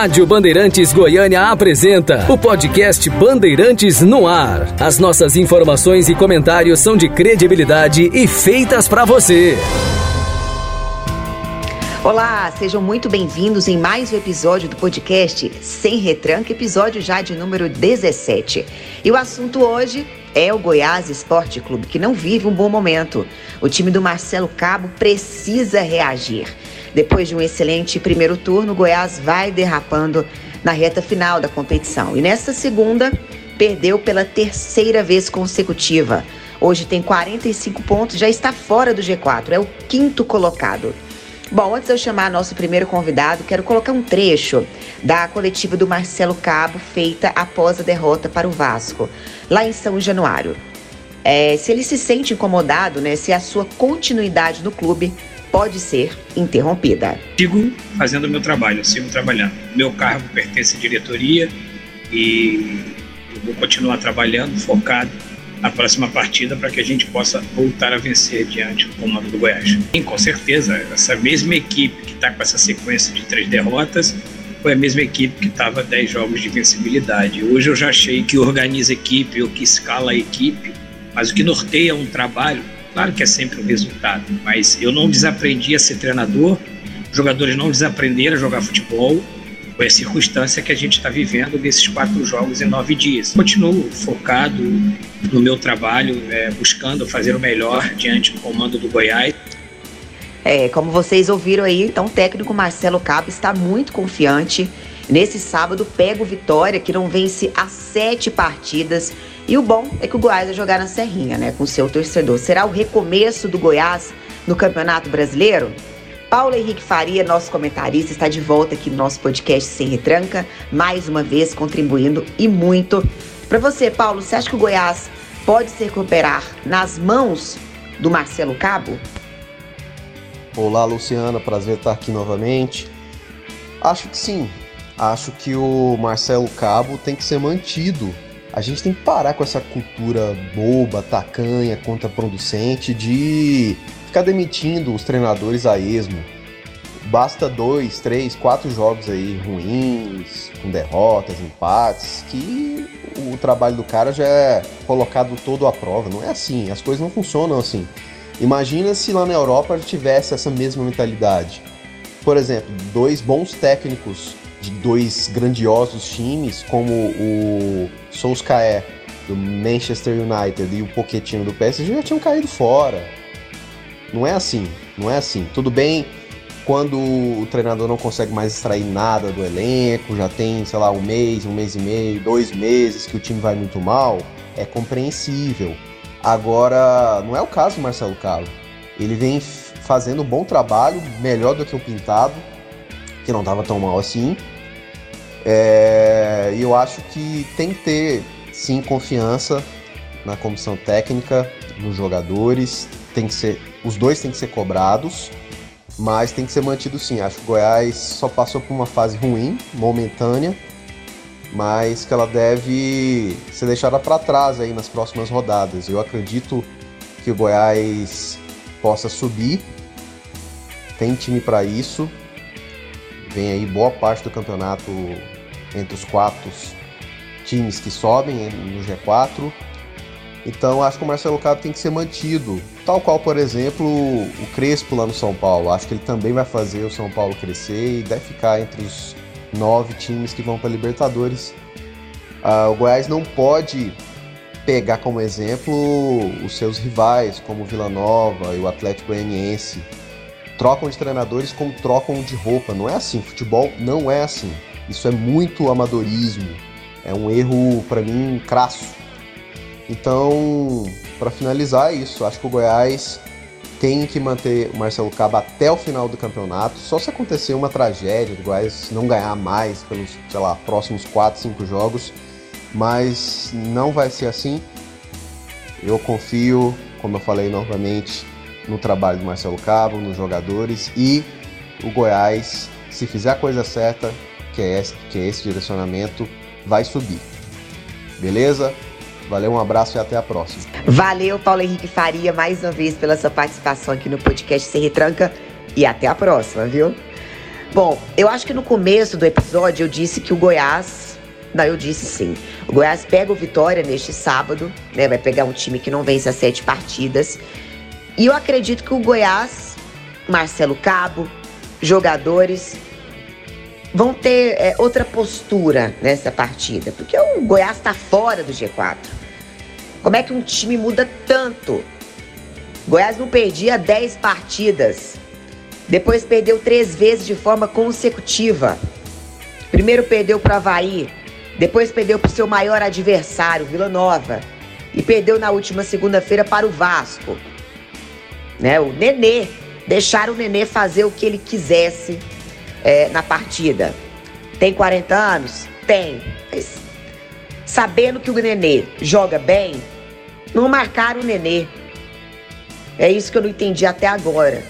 Rádio Bandeirantes Goiânia apresenta o podcast Bandeirantes no Ar. As nossas informações e comentários são de credibilidade e feitas para você. Olá, sejam muito bem-vindos em mais um episódio do podcast Sem Retranca, episódio já de número 17. E o assunto hoje é o Goiás Esporte Clube, que não vive um bom momento. O time do Marcelo Cabo precisa reagir. Depois de um excelente primeiro turno, Goiás vai derrapando na reta final da competição. E nesta segunda, perdeu pela terceira vez consecutiva. Hoje tem 45 pontos, já está fora do G4, é o quinto colocado. Bom, antes de eu chamar nosso primeiro convidado, quero colocar um trecho da coletiva do Marcelo Cabo, feita após a derrota para o Vasco, lá em São Januário. É, se ele se sente incomodado, né, se a sua continuidade no clube pode ser interrompida. Sigo fazendo o meu trabalho, sigo trabalhando. Meu cargo pertence à diretoria e eu vou continuar trabalhando, focado na próxima partida para que a gente possa voltar a vencer diante do comando do Goiás. E, com certeza, essa mesma equipe que está com essa sequência de três derrotas foi a mesma equipe que estava 10 jogos de vencibilidade. Hoje eu já achei que organiza a equipe, o que escala a equipe, mas o que norteia um trabalho Claro que é sempre o resultado, mas eu não desaprendi a ser treinador, jogadores não desaprenderam a jogar futebol, foi a circunstância que a gente está vivendo desses quatro jogos em nove dias. Continuo focado no meu trabalho, é, buscando fazer o melhor diante do comando do Goiás. É, como vocês ouviram aí, então o técnico Marcelo Cabo está muito confiante. Nesse sábado pega o Vitória, que não vence há sete partidas e o bom é que o Goiás vai jogar na Serrinha, né, com seu torcedor. Será o recomeço do Goiás no Campeonato Brasileiro? Paulo Henrique Faria, nosso comentarista, está de volta aqui no nosso podcast Sem Retranca, mais uma vez contribuindo e muito. Para você, Paulo, você acha que o Goiás pode se recuperar nas mãos do Marcelo Cabo? Olá, Luciana, prazer estar aqui novamente. Acho que sim. Acho que o Marcelo Cabo tem que ser mantido a gente tem que parar com essa cultura boba, tacanha, contraproducente de ficar demitindo os treinadores a esmo. Basta dois, três, quatro jogos aí ruins, com derrotas, empates, que o trabalho do cara já é colocado todo à prova. Não é assim, as coisas não funcionam assim. Imagina se lá na Europa tivesse essa mesma mentalidade. Por exemplo, dois bons técnicos de dois grandiosos times, como o Solskjaer do Manchester United e o Pochettino do PSG já tinham caído fora. Não é assim, não é assim. Tudo bem quando o treinador não consegue mais extrair nada do elenco, já tem, sei lá, um mês, um mês e meio, dois meses que o time vai muito mal, é compreensível. Agora, não é o caso do Marcelo Calo. Ele vem fazendo um bom trabalho, melhor do que o Pintado, que não estava tão mal assim. É, e eu acho que tem que ter, sim, confiança na comissão técnica, nos jogadores. Tem que ser, os dois têm que ser cobrados, mas tem que ser mantido sim. Acho que o Goiás só passou por uma fase ruim, momentânea, mas que ela deve ser deixada para trás aí nas próximas rodadas. Eu acredito que o Goiás possa subir, tem time para isso. Vem aí boa parte do campeonato entre os quatro times que sobem no G4. Então acho que o Marcelo Cabo tem que ser mantido. Tal qual, por exemplo, o Crespo lá no São Paulo. Acho que ele também vai fazer o São Paulo crescer e deve ficar entre os nove times que vão para Libertadores. Uh, o Goiás não pode pegar como exemplo os seus rivais, como o Vila Nova e o Atlético Goianiense. Trocam de treinadores como trocam de roupa. Não é assim. Futebol não é assim. Isso é muito amadorismo. É um erro, para mim, crasso. Então, para finalizar é isso, acho que o Goiás tem que manter o Marcelo Cabo até o final do campeonato. Só se acontecer uma tragédia do Goiás não ganhar mais pelos, sei lá, próximos 4, 5 jogos. Mas não vai ser assim. Eu confio, como eu falei novamente, no trabalho do Marcelo Cabo, nos jogadores e o Goiás, se fizer a coisa certa, que é esse, que é esse direcionamento, vai subir. Beleza? Valeu, um abraço e até a próxima. Valeu, Paulo Henrique Faria, mais uma vez pela sua participação aqui no podcast Sem Retranca e até a próxima, viu? Bom, eu acho que no começo do episódio eu disse que o Goiás. Não, eu disse sim. O Goiás pega o Vitória neste sábado, né? Vai pegar um time que não vence as sete partidas. E eu acredito que o Goiás, Marcelo Cabo, jogadores, vão ter é, outra postura nessa partida. Porque o Goiás está fora do G4. Como é que um time muda tanto? Goiás não perdia 10 partidas. Depois perdeu três vezes de forma consecutiva. Primeiro perdeu para Havaí, depois perdeu para o seu maior adversário, Vila Nova, e perdeu na última segunda-feira para o Vasco. Né? O Nenê, deixaram o Nenê fazer o que ele quisesse é, na partida. Tem 40 anos? Tem. Mas, sabendo que o Nenê joga bem, não marcaram o Nenê. É isso que eu não entendi até agora.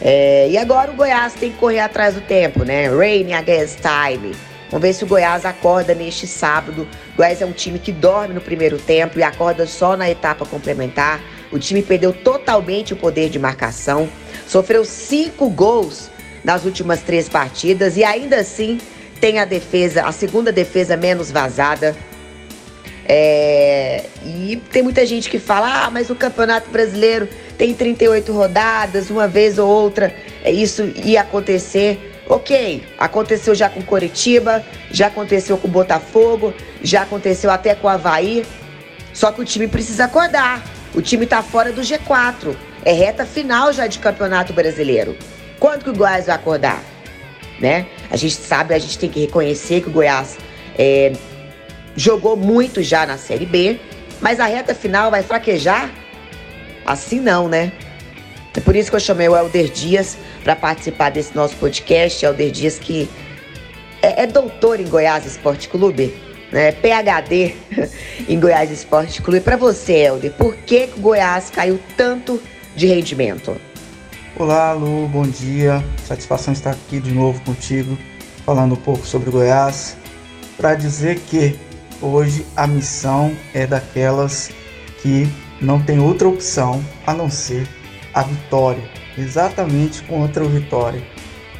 É, e agora o Goiás tem que correr atrás do tempo, né? Rain against time. Vamos ver se o Goiás acorda neste sábado. O Goiás é um time que dorme no primeiro tempo e acorda só na etapa complementar. O time perdeu totalmente o poder de marcação, sofreu cinco gols nas últimas três partidas e ainda assim tem a defesa, a segunda defesa menos vazada. É, e tem muita gente que fala: ah, mas o Campeonato Brasileiro tem 38 rodadas, uma vez ou outra é isso ia acontecer. Ok, aconteceu já com Coritiba, já aconteceu com Botafogo, já aconteceu até com o Havaí. Só que o time precisa acordar. O time tá fora do G4. É reta final já de Campeonato Brasileiro. Quando que o Goiás vai acordar? Né? A gente sabe, a gente tem que reconhecer que o Goiás é, jogou muito já na Série B, mas a reta final vai fraquejar? Assim não, né? É por isso que eu chamei o Helder Dias para participar desse nosso podcast. Helder Dias que é, é doutor em Goiás Esporte Clube, né? PhD em Goiás Esporte Clube. Para você, Helder, por que, que o Goiás caiu tanto de rendimento? Olá, Lu, bom dia. Satisfação estar aqui de novo contigo, falando um pouco sobre Goiás, para dizer que hoje a missão é daquelas que não tem outra opção a não ser a vitória, exatamente contra o Vitória.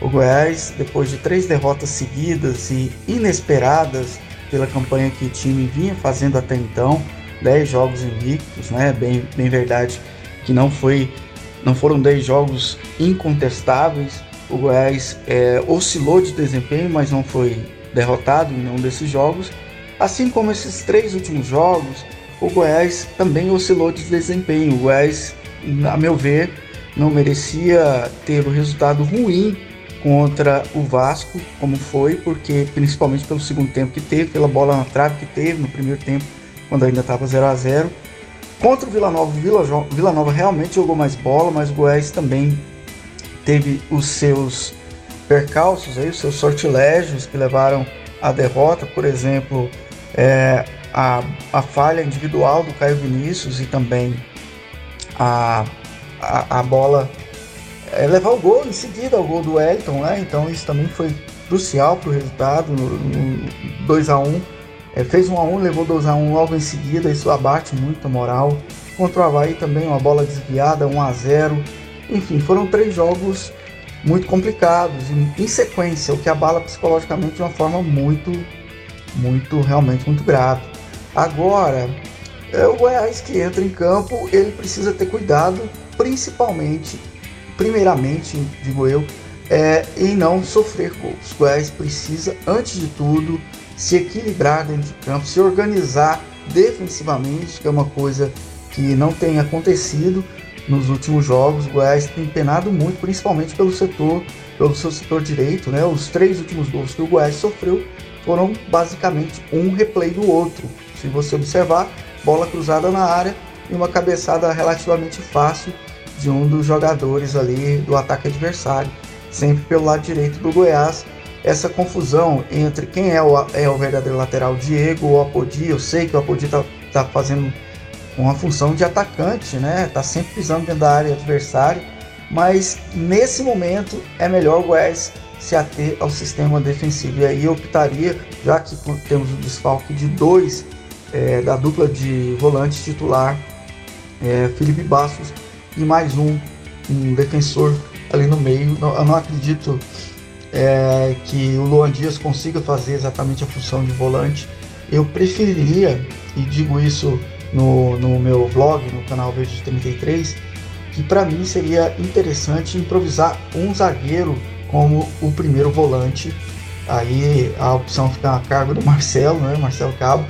O Goiás, depois de três derrotas seguidas e inesperadas pela campanha que o time vinha fazendo até então, 10 jogos invictos, né? Bem, bem verdade que não foi, não foram 10 jogos incontestáveis. O Goiás é, oscilou de desempenho, mas não foi derrotado em nenhum desses jogos. Assim como esses três últimos jogos, o Goiás também oscilou de desempenho. O Goiás, a meu ver, não merecia ter o resultado ruim contra o Vasco, como foi, porque principalmente pelo segundo tempo que teve, pela bola na trave que teve no primeiro tempo, quando ainda estava 0 a 0 Contra o Vila Nova, o Vila, Vila Nova realmente jogou mais bola, mas o Goiás também teve os seus percalços, aí, os seus sortilégios que levaram à derrota, por exemplo, é, a, a falha individual do Caio Vinícius e também a, a, a bola é, levar o gol em seguida ao gol do Wellington, né? Então isso também foi crucial para o resultado, no, no 2 a 1 é, fez 1 a 1 levou 2 a 1 logo em seguida, isso abate muito a moral. Contra o Havaí também uma bola desviada, 1 a 0 Enfim, foram três jogos muito complicados, em, em sequência, o que abala psicologicamente de uma forma muito, muito, realmente muito grave. Agora, é o Goiás que entra em campo, ele precisa ter cuidado, principalmente, primeiramente, digo eu, é, em não sofrer gols. O Goiás precisa, antes de tudo, se equilibrar dentro de campo, se organizar defensivamente, que é uma coisa que não tem acontecido nos últimos jogos. O Goiás tem penado muito, principalmente pelo setor, pelo seu setor direito, né? Os três últimos gols que o Goiás sofreu foram basicamente um replay do outro. Se você observar, bola cruzada na área e uma cabeçada relativamente fácil de um dos jogadores ali do ataque adversário, sempre pelo lado direito do Goiás. Essa confusão entre quem é o, é o verdadeiro lateral, Diego ou Apodi, eu sei que o Apodi está tá fazendo uma função de atacante, né? Tá sempre pisando dentro da área adversária, mas nesse momento é melhor o Goiás se ater ao sistema defensivo. E aí eu optaria, já que temos o desfalque de dois é, da dupla de volante titular, é, Felipe Bastos, e mais um, um defensor ali no meio. Eu não acredito é, que o Luan Dias consiga fazer exatamente a função de volante. Eu preferiria, e digo isso no, no meu vlog, no canal Verde 33, que para mim seria interessante improvisar um zagueiro como o primeiro volante. Aí a opção fica a cargo do Marcelo, né? Marcelo Cabo,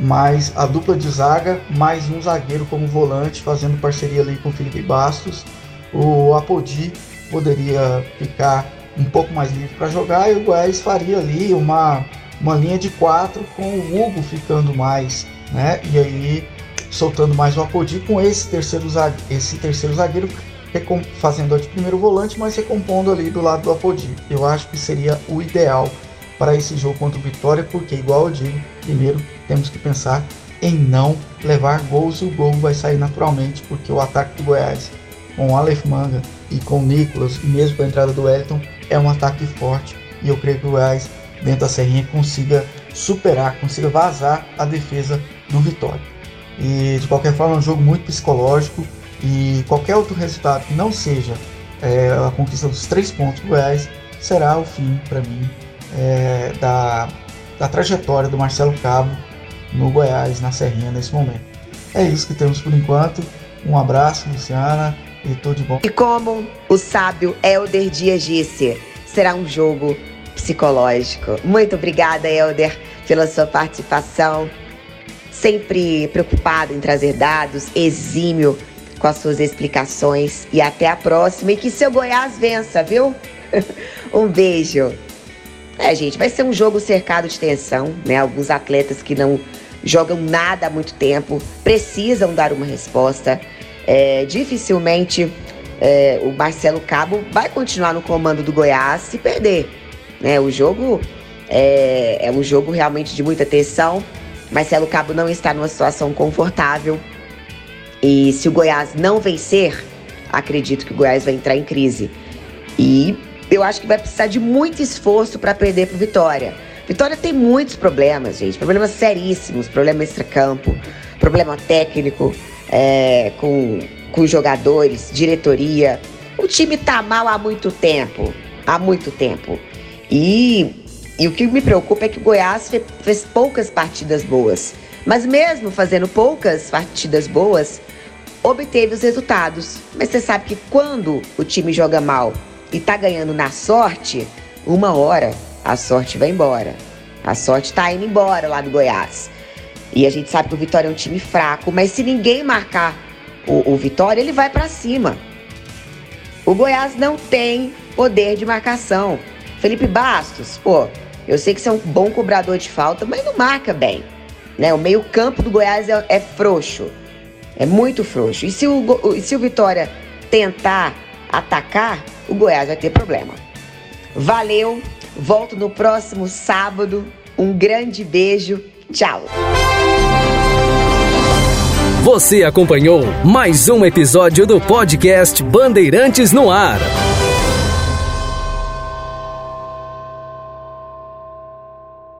mas a dupla de zaga, mais um zagueiro como volante, fazendo parceria ali com o Felipe Bastos. O Apodi poderia ficar um pouco mais livre para jogar e o Goiás faria ali uma, uma linha de quatro com o Hugo ficando mais, né? E aí soltando mais o Apodi com esse terceiro zagueiro, esse terceiro zagueiro fazendo de primeiro volante, mas recompondo ali do lado do Apodi. Eu acho que seria o ideal para esse jogo contra o Vitória, porque igual eu digo, primeiro temos que pensar em não levar gols e o gol vai sair naturalmente, porque o ataque do Goiás com o Aleph Manga e com o Nicolas, e mesmo com a entrada do Wellington, é um ataque forte e eu creio que o Goiás, dentro da serrinha, consiga superar, consiga vazar a defesa do Vitória. E de qualquer forma, é um jogo muito psicológico e qualquer outro resultado que não seja é, a conquista dos três pontos do Goiás será o fim, para mim, é, da, da trajetória do Marcelo Cabo no Goiás, na Serrinha, nesse momento. É isso que temos por enquanto. Um abraço, Luciana e tudo de bom. E como o sábio Elder Dias disse, será um jogo psicológico. Muito obrigada, Elder, pela sua participação. Sempre preocupado em trazer dados, exímio com as suas explicações. E até a próxima. E que seu Goiás vença, viu? um beijo. É, gente, vai ser um jogo cercado de tensão, né? Alguns atletas que não jogam nada há muito tempo precisam dar uma resposta é, dificilmente é, o Marcelo Cabo vai continuar no comando do Goiás se perder. Né? O jogo é, é um jogo realmente de muita tensão. Marcelo Cabo não está numa situação confortável. E se o Goiás não vencer, acredito que o Goiás vai entrar em crise. E eu acho que vai precisar de muito esforço para perder para Vitória. Vitória tem muitos problemas, gente. Problemas seríssimos, problema extracampo, problema técnico é, com, com jogadores, diretoria. O time tá mal há muito tempo. Há muito tempo. E, e o que me preocupa é que o Goiás fez, fez poucas partidas boas. Mas mesmo fazendo poucas partidas boas, obteve os resultados. Mas você sabe que quando o time joga mal e tá ganhando na sorte, uma hora a sorte vai embora. A sorte tá indo embora lá do Goiás. E a gente sabe que o Vitória é um time fraco, mas se ninguém marcar o, o Vitória, ele vai para cima. O Goiás não tem poder de marcação. Felipe Bastos, pô, eu sei que você é um bom cobrador de falta, mas não marca bem. Né? O meio-campo do Goiás é, é, frouxo. É muito frouxo. E se o, se o Vitória tentar atacar, o Goiás vai ter problema. Valeu, volto no próximo sábado. Um grande beijo. Tchau. Você acompanhou mais um episódio do podcast Bandeirantes no Ar.